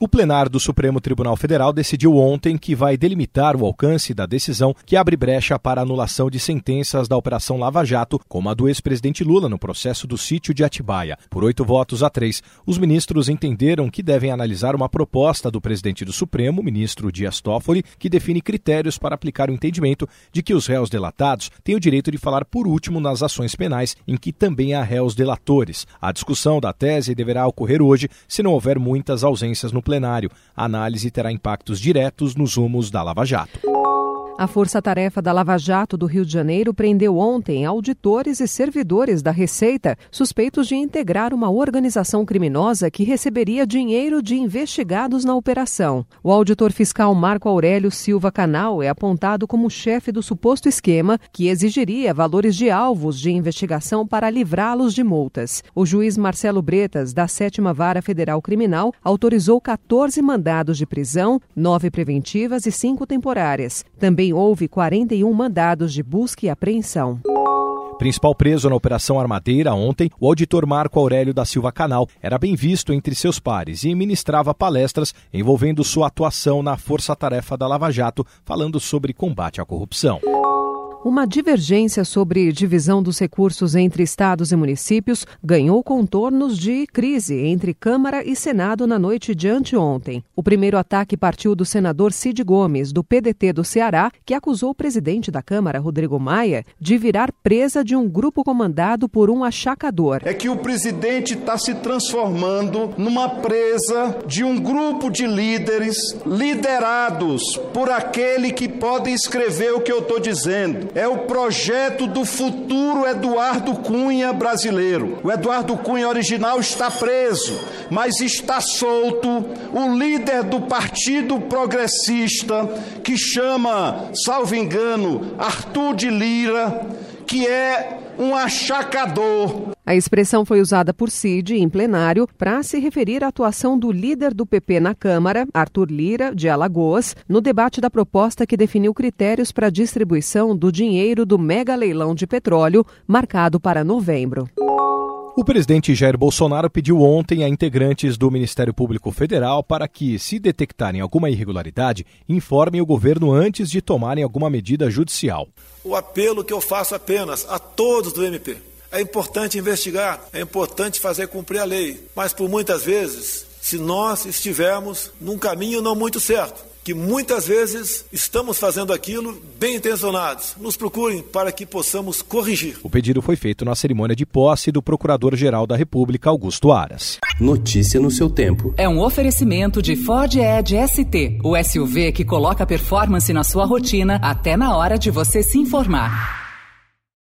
O plenário do Supremo Tribunal Federal decidiu ontem que vai delimitar o alcance da decisão que abre brecha para anulação de sentenças da Operação Lava Jato, como a do ex-presidente Lula no processo do sítio de Atibaia. Por oito votos a três, os ministros entenderam que devem analisar uma proposta do presidente do Supremo, ministro Dias Toffoli, que define critérios para aplicar o entendimento de que os réus delatados têm o direito de falar por último nas ações penais em que também há réus delatores. A discussão da tese deverá ocorrer hoje, se não houver muitas ausências no plenário. A análise terá impactos diretos nos rumos da Lava Jato. A Força Tarefa da Lava Jato do Rio de Janeiro prendeu ontem auditores e servidores da Receita suspeitos de integrar uma organização criminosa que receberia dinheiro de investigados na operação. O auditor fiscal Marco Aurélio Silva Canal é apontado como chefe do suposto esquema que exigiria valores de alvos de investigação para livrá-los de multas. O juiz Marcelo Bretas, da Sétima Vara Federal Criminal, autorizou 14 mandados de prisão, nove preventivas e cinco temporárias. Também também houve 41 mandados de busca e apreensão. Principal preso na Operação Armadeira ontem, o auditor Marco Aurélio da Silva Canal era bem visto entre seus pares e ministrava palestras envolvendo sua atuação na Força Tarefa da Lava Jato, falando sobre combate à corrupção. Uma divergência sobre divisão dos recursos entre estados e municípios ganhou contornos de crise entre Câmara e Senado na noite de anteontem. O primeiro ataque partiu do senador Cid Gomes, do PDT do Ceará, que acusou o presidente da Câmara, Rodrigo Maia, de virar presa de um grupo comandado por um achacador. É que o presidente está se transformando numa presa de um grupo de líderes liderados por aquele que pode escrever o que eu estou dizendo é o projeto do futuro Eduardo Cunha brasileiro. O Eduardo Cunha original está preso, mas está solto o líder do Partido Progressista, que chama, salvo engano, Arthur de Lira, que é um achacador. A expressão foi usada por Cid em plenário para se referir à atuação do líder do PP na Câmara, Arthur Lira, de Alagoas, no debate da proposta que definiu critérios para a distribuição do dinheiro do mega leilão de petróleo, marcado para novembro. O presidente Jair Bolsonaro pediu ontem a integrantes do Ministério Público Federal para que, se detectarem alguma irregularidade, informem o governo antes de tomarem alguma medida judicial. O apelo que eu faço apenas a todos do MP. É importante investigar, é importante fazer cumprir a lei, mas por muitas vezes, se nós estivermos num caminho não muito certo, que muitas vezes estamos fazendo aquilo bem intencionados. Nos procurem para que possamos corrigir. O pedido foi feito na cerimônia de posse do Procurador-Geral da República, Augusto Aras. Notícia no seu tempo. É um oferecimento de Ford Edge ST, o SUV que coloca performance na sua rotina até na hora de você se informar.